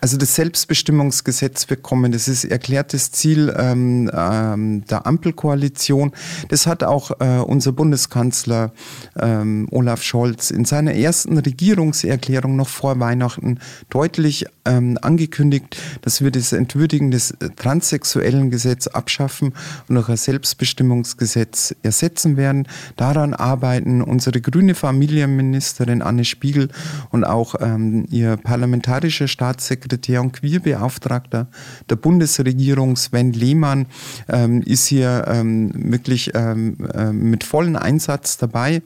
Also das Selbstbestimmungsgesetz bekommen, das ist erklärtes Ziel ähm, ähm, der Ampelkoalition. Das hat auch äh, unser Bundeskanzler ähm, Olaf Scholz in seiner ersten Regierungserklärung noch vor Weihnachten deutlich ähm, angekündigt, dass wir das Entwürdigen des äh, transsexuellen Gesetz abschaffen und noch ein Selbstbestimmungsgesetz ersetzen werden. Daran arbeiten unsere grüne Familienministerin Anne Spiegel und auch ähm, ihr parlamentarischer Staatssekretär und Queerbeauftragter der Bundesregierung Sven Lehmann ähm, ist hier ähm, wirklich ähm, äh, mit vollem Einsatz dabei.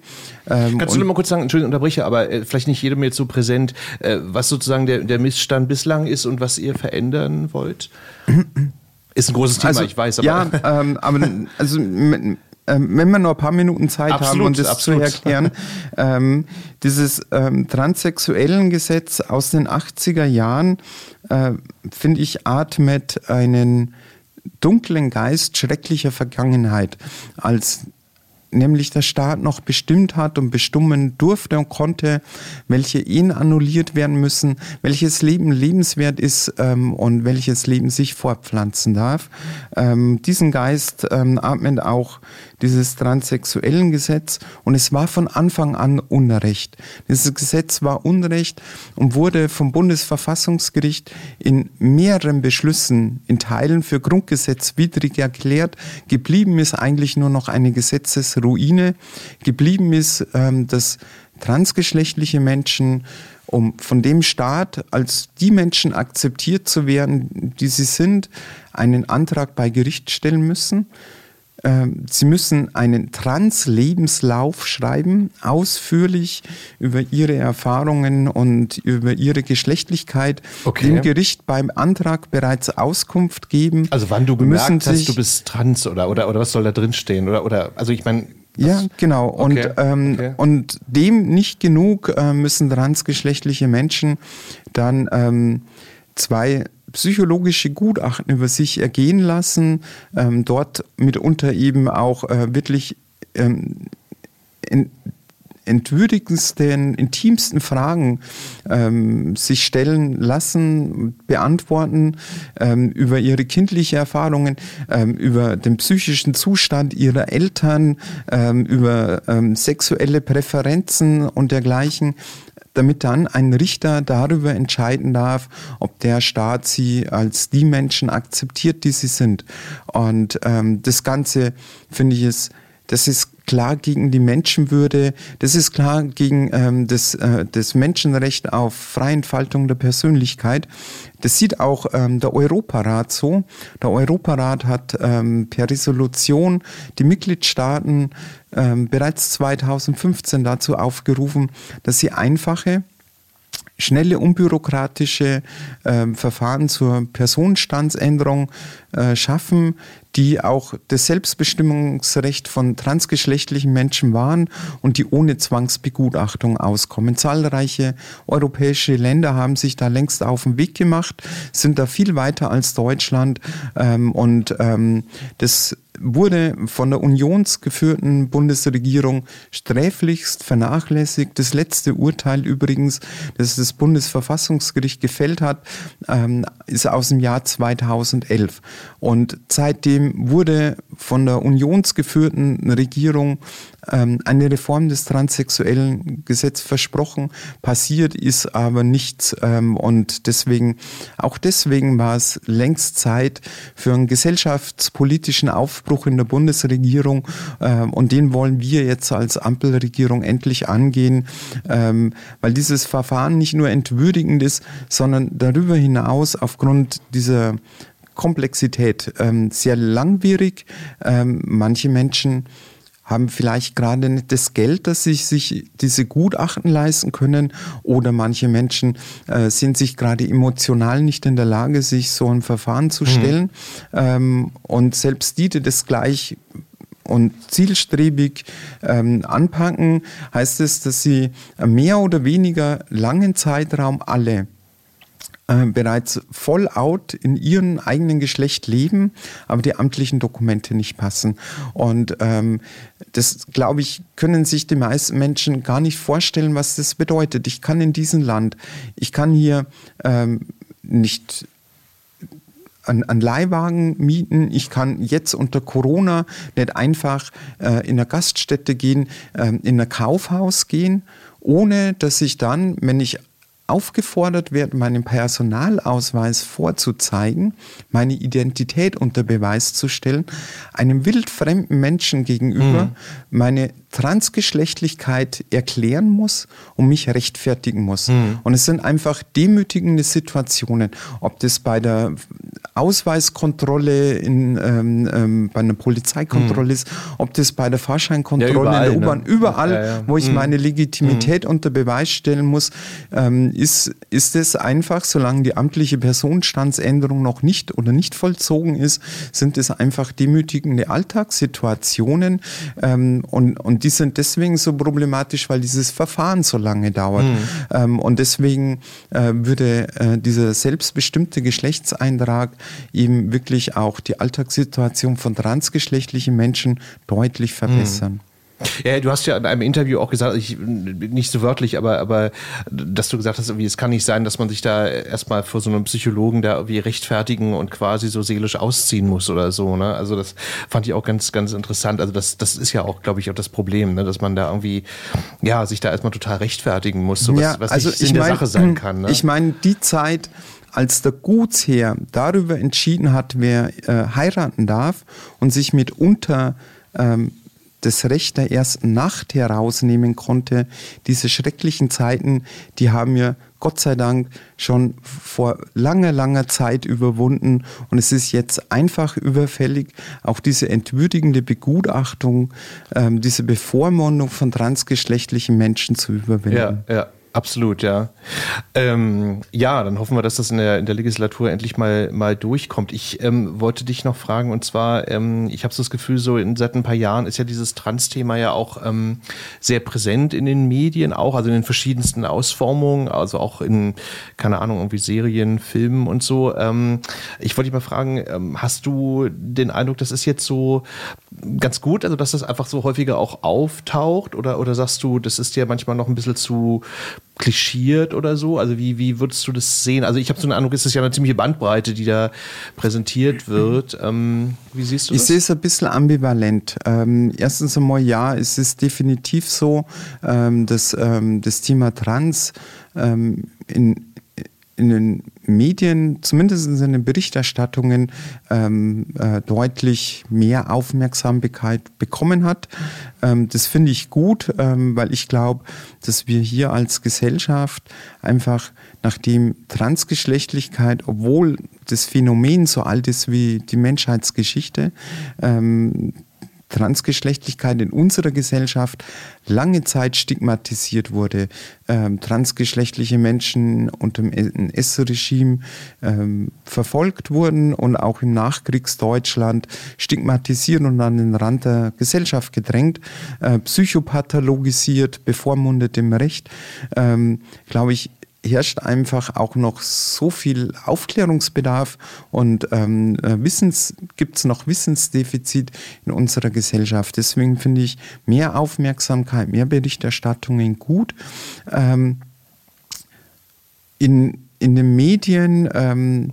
Ähm, Kannst du noch mal kurz sagen, Entschuldigung, unterbreche, aber äh, vielleicht nicht jedem jetzt so präsent, äh, was sozusagen der, der Missstand bislang ist und was ihr verändern wollt? Ist ein großes Thema, also, ich weiß. Aber ja, ähm, aber also ähm, wenn wir nur ein paar Minuten Zeit absolut, haben, um das absolut. zu erklären, ähm, dieses ähm, transsexuellen Gesetz aus den 80er Jahren, äh, finde ich, atmet einen dunklen Geist schrecklicher Vergangenheit als nämlich der Staat noch bestimmt hat und bestimmen durfte und konnte, welche Ehen annulliert werden müssen, welches Leben lebenswert ist ähm, und welches Leben sich fortpflanzen darf. Ähm, diesen Geist ähm, atmet auch dieses transsexuellen Gesetz und es war von Anfang an Unrecht. Dieses Gesetz war Unrecht und wurde vom Bundesverfassungsgericht in mehreren Beschlüssen in Teilen für grundgesetzwidrig erklärt. Geblieben ist eigentlich nur noch eine Gesetzesruine. Geblieben ist, ähm, dass transgeschlechtliche Menschen um von dem Staat als die Menschen akzeptiert zu werden, die sie sind, einen Antrag bei Gericht stellen müssen. Ähm, sie müssen einen Trans-Lebenslauf schreiben, ausführlich über Ihre Erfahrungen und über Ihre Geschlechtlichkeit, okay. dem Gericht beim Antrag bereits Auskunft geben. Also wann du bemerkt hast, du bist trans oder, oder, oder was soll da drin stehen? Oder, oder, also ich meine, ja, genau. Und, okay. Ähm, okay. und dem nicht genug äh, müssen transgeschlechtliche Menschen dann ähm, zwei psychologische Gutachten über sich ergehen lassen, ähm, dort mitunter eben auch äh, wirklich ähm, entwürdigendsten, intimsten Fragen ähm, sich stellen lassen, beantworten ähm, über ihre kindliche Erfahrungen, ähm, über den psychischen Zustand ihrer Eltern, ähm, über ähm, sexuelle Präferenzen und dergleichen damit dann ein Richter darüber entscheiden darf, ob der Staat sie als die Menschen akzeptiert, die sie sind. Und ähm, das Ganze, finde ich, ist, das ist klar gegen die Menschenwürde, das ist klar gegen ähm, das, äh, das Menschenrecht auf freie Entfaltung der Persönlichkeit. Das sieht auch ähm, der Europarat so. Der Europarat hat ähm, per Resolution die Mitgliedstaaten ähm, bereits 2015 dazu aufgerufen, dass sie einfache schnelle, unbürokratische äh, Verfahren zur Personenstandsänderung äh, schaffen, die auch das Selbstbestimmungsrecht von transgeschlechtlichen Menschen wahren und die ohne Zwangsbegutachtung auskommen. Zahlreiche europäische Länder haben sich da längst auf den Weg gemacht, sind da viel weiter als Deutschland ähm, und ähm, das wurde von der unionsgeführten Bundesregierung sträflichst vernachlässigt. Das letzte Urteil übrigens, das das Bundesverfassungsgericht gefällt hat, ähm, ist aus dem Jahr 2011. Und seitdem wurde von der unionsgeführten Regierung ähm, eine Reform des transsexuellen Gesetzes versprochen. Passiert ist aber nichts. Ähm, und deswegen, auch deswegen war es längst Zeit für einen gesellschaftspolitischen Aufbruch in der Bundesregierung. Ähm, und den wollen wir jetzt als Ampelregierung endlich angehen, ähm, weil dieses Verfahren nicht nur entwürdigend ist, sondern darüber hinaus aufgrund dieser Komplexität ähm, sehr langwierig. Ähm, manche Menschen haben vielleicht gerade nicht das Geld, dass sie sich diese Gutachten leisten können oder manche Menschen äh, sind sich gerade emotional nicht in der Lage, sich so ein Verfahren zu mhm. stellen. Mhm. Ähm, und selbst die, die das gleich und zielstrebig ähm, anpacken, heißt es, dass sie mehr oder weniger langen Zeitraum alle äh, bereits voll out in ihrem eigenen Geschlecht leben, aber die amtlichen Dokumente nicht passen. Und ähm, das, glaube ich, können sich die meisten Menschen gar nicht vorstellen, was das bedeutet. Ich kann in diesem Land, ich kann hier ähm, nicht einen Leihwagen mieten. Ich kann jetzt unter Corona nicht einfach äh, in eine Gaststätte gehen, äh, in ein Kaufhaus gehen, ohne dass ich dann, wenn ich aufgefordert werde, meinen Personalausweis vorzuzeigen, meine Identität unter Beweis zu stellen, einem wildfremden Menschen gegenüber mhm. meine Transgeschlechtlichkeit erklären muss und mich rechtfertigen muss. Mhm. Und es sind einfach demütigende Situationen, ob das bei der Ausweiskontrolle in, ähm, ähm, bei einer Polizeikontrolle mhm. ist, ob das bei der Fahrscheinkontrolle ja, überall, in der U-Bahn, ne? überall, ja, ja. wo ich mhm. meine Legitimität mhm. unter Beweis stellen muss, ähm, ist, ist es einfach, solange die amtliche Personenstandsänderung noch nicht oder nicht vollzogen ist, sind es einfach demütigende Alltagssituationen ähm, und, und die sind deswegen so problematisch, weil dieses Verfahren so lange dauert. Mhm. Ähm, und deswegen äh, würde äh, dieser selbstbestimmte Geschlechtseintrag eben wirklich auch die Alltagssituation von transgeschlechtlichen Menschen deutlich verbessern. Ja, du hast ja in einem Interview auch gesagt, ich, nicht so wörtlich, aber, aber dass du gesagt hast, irgendwie, es kann nicht sein, dass man sich da erstmal vor so einem Psychologen da irgendwie rechtfertigen und quasi so seelisch ausziehen muss oder so. Ne? Also das fand ich auch ganz, ganz interessant. Also das, das ist ja auch, glaube ich, auch das Problem, ne? dass man da irgendwie, ja, sich da erstmal total rechtfertigen muss, so was, ja, was also nicht in der Sache sein kann. Ne? Ich meine, die Zeit, als der Gutsherr darüber entschieden hat, wer äh, heiraten darf und sich mitunter ähm, das Recht der Nacht herausnehmen konnte. Diese schrecklichen Zeiten, die haben wir Gott sei Dank schon vor langer, langer Zeit überwunden. Und es ist jetzt einfach überfällig, auch diese entwürdigende Begutachtung, ähm, diese Bevormundung von transgeschlechtlichen Menschen zu überwinden. Ja, ja. Absolut, ja. Ähm, ja, dann hoffen wir, dass das in der, in der Legislatur endlich mal, mal durchkommt. Ich ähm, wollte dich noch fragen, und zwar, ähm, ich habe so das Gefühl, so in, seit ein paar Jahren ist ja dieses Trans-Thema ja auch ähm, sehr präsent in den Medien, auch, also in den verschiedensten Ausformungen, also auch in, keine Ahnung, irgendwie Serien, Filmen und so. Ähm, ich wollte dich mal fragen, ähm, hast du den Eindruck, das ist jetzt so ganz gut, also dass das einfach so häufiger auch auftaucht, oder, oder sagst du, das ist dir manchmal noch ein bisschen zu klischiert oder so? Also wie, wie würdest du das sehen? Also ich habe so einen Eindruck, es ist ja eine ziemliche Bandbreite, die da präsentiert wird. Ähm, wie siehst du das? Ich sehe es ein bisschen ambivalent. Ähm, erstens einmal ja, es ist definitiv so, ähm, dass ähm, das Thema Trans ähm, in in den Medien, zumindest in den Berichterstattungen, ähm, äh, deutlich mehr Aufmerksamkeit bekommen hat. Ähm, das finde ich gut, ähm, weil ich glaube, dass wir hier als Gesellschaft einfach, nachdem Transgeschlechtlichkeit, obwohl das Phänomen so alt ist wie die Menschheitsgeschichte, ähm, Transgeschlechtlichkeit in unserer Gesellschaft lange Zeit stigmatisiert wurde. Ähm, transgeschlechtliche Menschen unter dem NS-Regime ähm, verfolgt wurden und auch im Nachkriegsdeutschland stigmatisiert und an den Rand der Gesellschaft gedrängt, äh, psychopathologisiert, bevormundet im Recht. Ähm, glaube ich, herrscht einfach auch noch so viel Aufklärungsbedarf und ähm, äh, gibt es noch Wissensdefizit in unserer Gesellschaft. Deswegen finde ich mehr Aufmerksamkeit, mehr Berichterstattungen gut. Ähm, in, in den Medien ähm,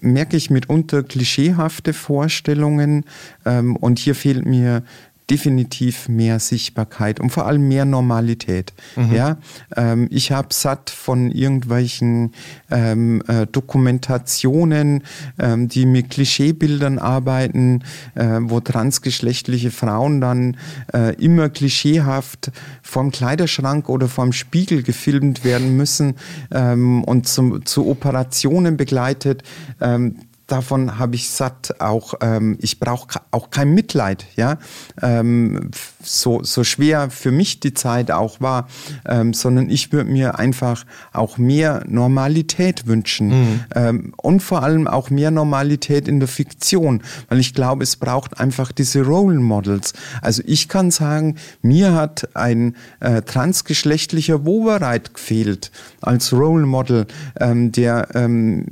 merke ich mitunter klischeehafte Vorstellungen ähm, und hier fehlt mir definitiv mehr Sichtbarkeit und vor allem mehr Normalität. Mhm. Ja, ähm, ich habe satt von irgendwelchen ähm, äh, Dokumentationen, ähm, die mit Klischeebildern arbeiten, äh, wo transgeschlechtliche Frauen dann äh, immer klischeehaft vom Kleiderschrank oder vom Spiegel gefilmt werden müssen ähm, und zum, zu Operationen begleitet ähm, davon habe ich satt. Auch ähm, ich brauche auch kein Mitleid, ja, ähm, so so schwer für mich die Zeit auch war, ähm, sondern ich würde mir einfach auch mehr Normalität wünschen mhm. ähm, und vor allem auch mehr Normalität in der Fiktion, weil ich glaube, es braucht einfach diese Role Models. Also ich kann sagen, mir hat ein äh, transgeschlechtlicher Wovereit gefehlt als Role Model, ähm, der ähm,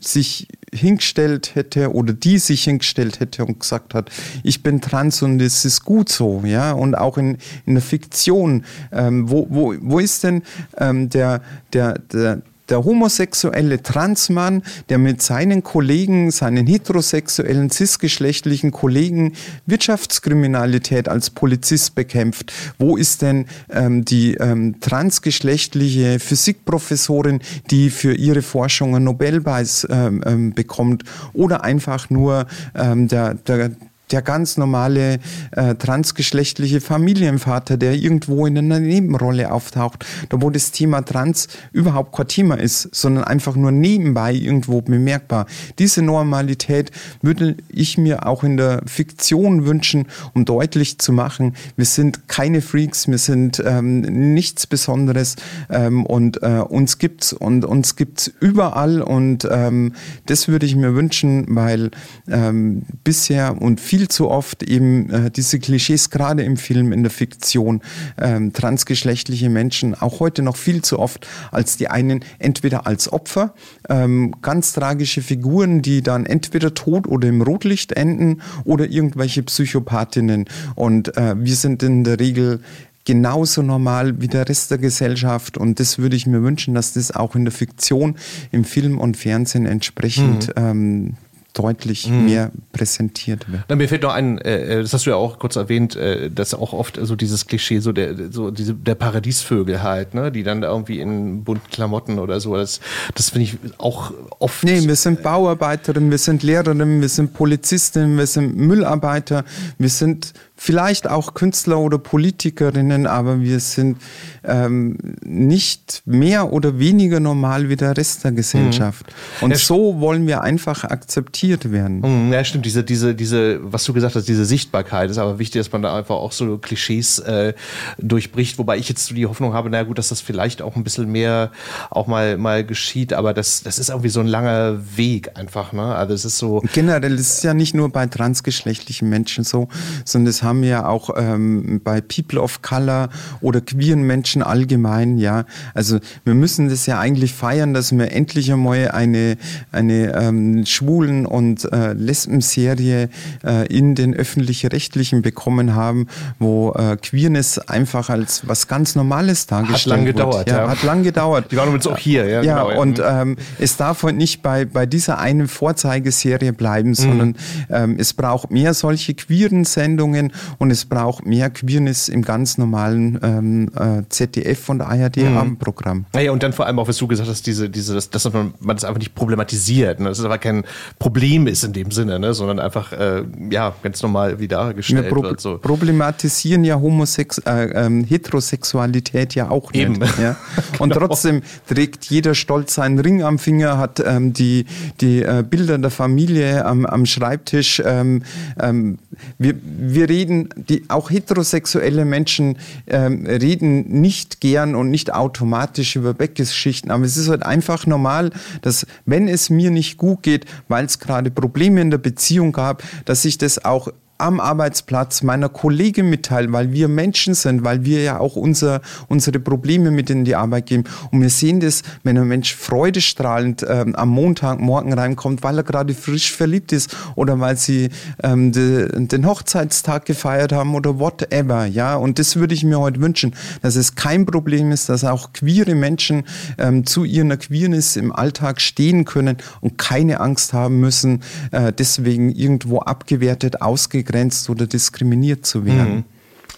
sich hingestellt hätte oder die sich hingestellt hätte und gesagt hat, ich bin trans und es ist gut so, ja, und auch in, in der Fiktion, ähm, wo, wo, wo ist denn ähm, der, der, der, der homosexuelle Transmann, der mit seinen Kollegen, seinen heterosexuellen, cisgeschlechtlichen Kollegen Wirtschaftskriminalität als Polizist bekämpft. Wo ist denn ähm, die ähm, transgeschlechtliche Physikprofessorin, die für ihre Forschung einen Nobelpreis ähm, ähm bekommt? Oder einfach nur ähm, der, der der ganz normale äh, transgeschlechtliche Familienvater, der irgendwo in einer Nebenrolle auftaucht, da wo das Thema Trans überhaupt kein Thema ist, sondern einfach nur nebenbei irgendwo bemerkbar. Diese Normalität würde ich mir auch in der Fiktion wünschen, um deutlich zu machen, wir sind keine Freaks, wir sind ähm, nichts Besonderes ähm, und äh, uns gibt's und uns gibt's überall und ähm, das würde ich mir wünschen, weil ähm, bisher und viel viel zu oft eben äh, diese Klischees, gerade im Film, in der Fiktion, ähm, transgeschlechtliche Menschen auch heute noch viel zu oft als die einen entweder als Opfer, ähm, ganz tragische Figuren, die dann entweder tot oder im Rotlicht enden oder irgendwelche Psychopathinnen. Und äh, wir sind in der Regel genauso normal wie der Rest der Gesellschaft. Und das würde ich mir wünschen, dass das auch in der Fiktion, im Film und Fernsehen entsprechend mhm. ähm, deutlich mhm. mehr präsentiert wird. Na, mir fällt noch ein, äh, äh, das hast du ja auch kurz erwähnt, äh, dass auch oft so dieses Klischee, so der, so diese, der Paradiesvögel halt, ne, die dann da irgendwie in bunten Klamotten oder so, das, das finde ich auch oft. Nee, wir sind Bauarbeiterinnen, wir sind Lehrerinnen, wir sind Polizistinnen, wir sind Müllarbeiter, wir sind vielleicht auch Künstler oder Politikerinnen, aber wir sind ähm, nicht mehr oder weniger normal wie der Rest der Gesellschaft. Mhm. Und ja, so wollen wir einfach akzeptiert werden. Mhm, ja, stimmt. Diese, diese, diese, was du gesagt hast, diese Sichtbarkeit ist aber wichtig, dass man da einfach auch so Klischees äh, durchbricht. Wobei ich jetzt die Hoffnung habe, na gut, dass das vielleicht auch ein bisschen mehr auch mal, mal geschieht, aber das, das ist irgendwie so ein langer Weg einfach. Ne? Also es ist so. Generell ist es ja nicht nur bei transgeschlechtlichen Menschen so, sondern es haben ja auch ähm, bei People of Color oder queeren Menschen allgemein, ja. Also wir müssen das ja eigentlich feiern, dass wir endlich einmal eine, eine ähm, Schwulen- und äh, Lesben-Serie äh, in den öffentlich-rechtlichen bekommen haben, wo äh, Queerness einfach als was ganz Normales dargestellt wird. Hat lang gedauert, ja, ja. Hat lang gedauert. Die waren übrigens auch hier, ja. Ja, genau, und ähm, es darf heute nicht bei, bei dieser einen Vorzeigeserie bleiben, mhm. sondern ähm, es braucht mehr solche queeren Sendungen und es braucht mehr Queerness im ganz normalen ähm, äh, ZDF und ARD-Abendprogramm. Mhm. Naja, und dann vor allem auch, was du gesagt hast, diese, diese, dass, dass man, man das einfach nicht problematisiert, ne? dass es aber kein Problem ist in dem Sinne, ne? sondern einfach äh, ja, ganz normal wie dargestellt Wir wird. So. problematisieren ja Homosex äh, ähm, Heterosexualität ja auch nicht. Eben. Ja? Und genau. trotzdem trägt jeder stolz seinen Ring am Finger, hat ähm, die, die äh, Bilder der Familie am, am Schreibtisch. Ähm, ähm wir, wir reden die auch heterosexuelle Menschen ähm, reden nicht gern und nicht automatisch über Beckgeschichten, aber es ist halt einfach normal, dass wenn es mir nicht gut geht, weil es gerade Probleme in der Beziehung gab, dass ich das auch am Arbeitsplatz meiner Kollegin mitteilen, weil wir Menschen sind, weil wir ja auch unser, unsere Probleme mit in die Arbeit geben. Und wir sehen das, wenn ein Mensch freudestrahlend ähm, am Montagmorgen reinkommt, weil er gerade frisch verliebt ist oder weil sie ähm, de, den Hochzeitstag gefeiert haben oder whatever. Ja, und das würde ich mir heute wünschen, dass es kein Problem ist, dass auch queere Menschen ähm, zu ihrer Queerness im Alltag stehen können und keine Angst haben müssen, äh, deswegen irgendwo abgewertet, ausgegrenzt ausgegrenzt oder diskriminiert zu werden. Mhm.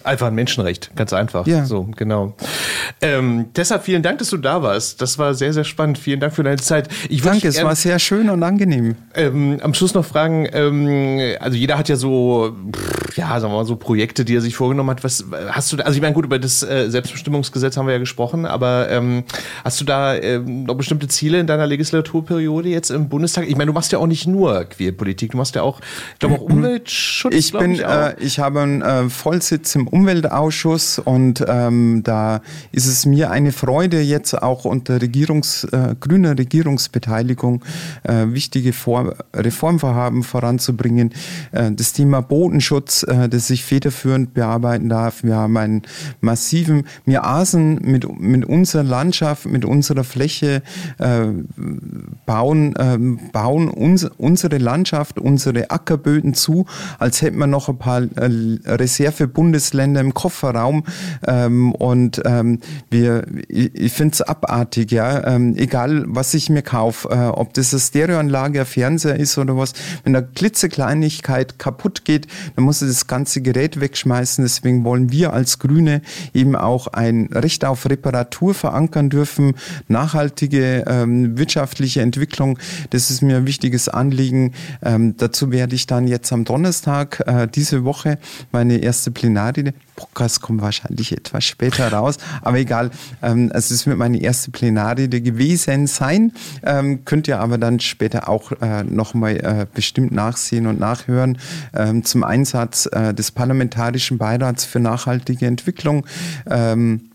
Einfach ein Menschenrecht, ganz einfach. Ja. So, genau. Ähm, deshalb vielen Dank, dass du da warst. Das war sehr, sehr spannend. Vielen Dank für deine Zeit. Ich Danke, es war sehr schön und angenehm. Ähm, am Schluss noch fragen, ähm, also jeder hat ja so, ja, sagen wir mal, so Projekte, die er sich vorgenommen hat. Was hast du da, also ich meine, gut, über das äh, Selbstbestimmungsgesetz haben wir ja gesprochen, aber ähm, hast du da ähm, noch bestimmte Ziele in deiner Legislaturperiode jetzt im Bundestag? Ich meine, du machst ja auch nicht nur Queerpolitik, du machst ja auch, ich glaube auch Umweltschutz. Ich bin, ich, äh, ich habe einen äh, Vollsitz im Umweltausschuss und ähm, da ist es mir eine Freude, jetzt auch unter Regierungs, äh, grüner Regierungsbeteiligung äh, wichtige Vor Reformvorhaben voranzubringen. Äh, das Thema Bodenschutz, äh, das ich federführend bearbeiten darf. Wir haben einen massiven, wir aßen mit, mit unserer Landschaft, mit unserer Fläche, äh, bauen, äh, bauen uns, unsere Landschaft, unsere Ackerböden zu, als hätten wir noch ein paar äh, Reserve-Bundesländer Länder im Kofferraum ähm, und ähm, wir, ich, ich finde es abartig, ja, ähm, egal was ich mir kaufe, äh, ob das eine Stereoanlage, ein Fernseher ist oder was, wenn eine klitzekleinigkeit kaputt geht, dann muss ich das ganze Gerät wegschmeißen, deswegen wollen wir als Grüne eben auch ein Recht auf Reparatur verankern dürfen, nachhaltige ähm, wirtschaftliche Entwicklung, das ist mir ein wichtiges Anliegen. Ähm, dazu werde ich dann jetzt am Donnerstag äh, diese Woche meine erste Plenarrede Podcast kommt wahrscheinlich etwas später raus, aber egal. Ähm, es ist mit meine erste Plenarrede gewesen sein. Ähm, könnt ihr aber dann später auch äh, nochmal äh, bestimmt nachsehen und nachhören ähm, zum Einsatz äh, des Parlamentarischen Beirats für nachhaltige Entwicklung. Ähm,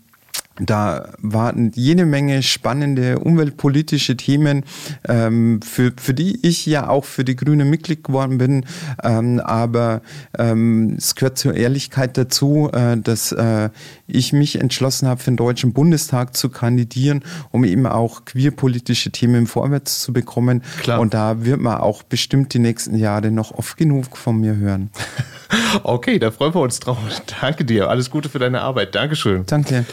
da warten jede Menge spannende umweltpolitische Themen, ähm, für, für die ich ja auch für die Grüne Mitglied geworden bin. Ähm, aber ähm, es gehört zur Ehrlichkeit dazu, äh, dass äh, ich mich entschlossen habe, für den Deutschen Bundestag zu kandidieren, um eben auch queerpolitische Themen vorwärts zu bekommen. Klar. Und da wird man auch bestimmt die nächsten Jahre noch oft genug von mir hören. Okay, da freuen wir uns drauf. Danke dir. Alles Gute für deine Arbeit. Dankeschön. Danke.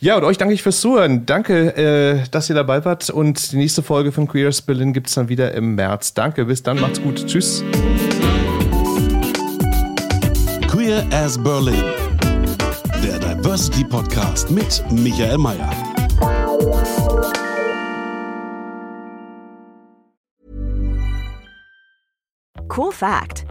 Ja, und euch danke ich fürs Zuhören. Danke, äh, dass ihr dabei wart. Und die nächste Folge von Queer as Berlin gibt es dann wieder im März. Danke, bis dann. Macht's gut. Tschüss. Queer as Berlin. Der Diversity Podcast mit Michael Mayer. Cool fact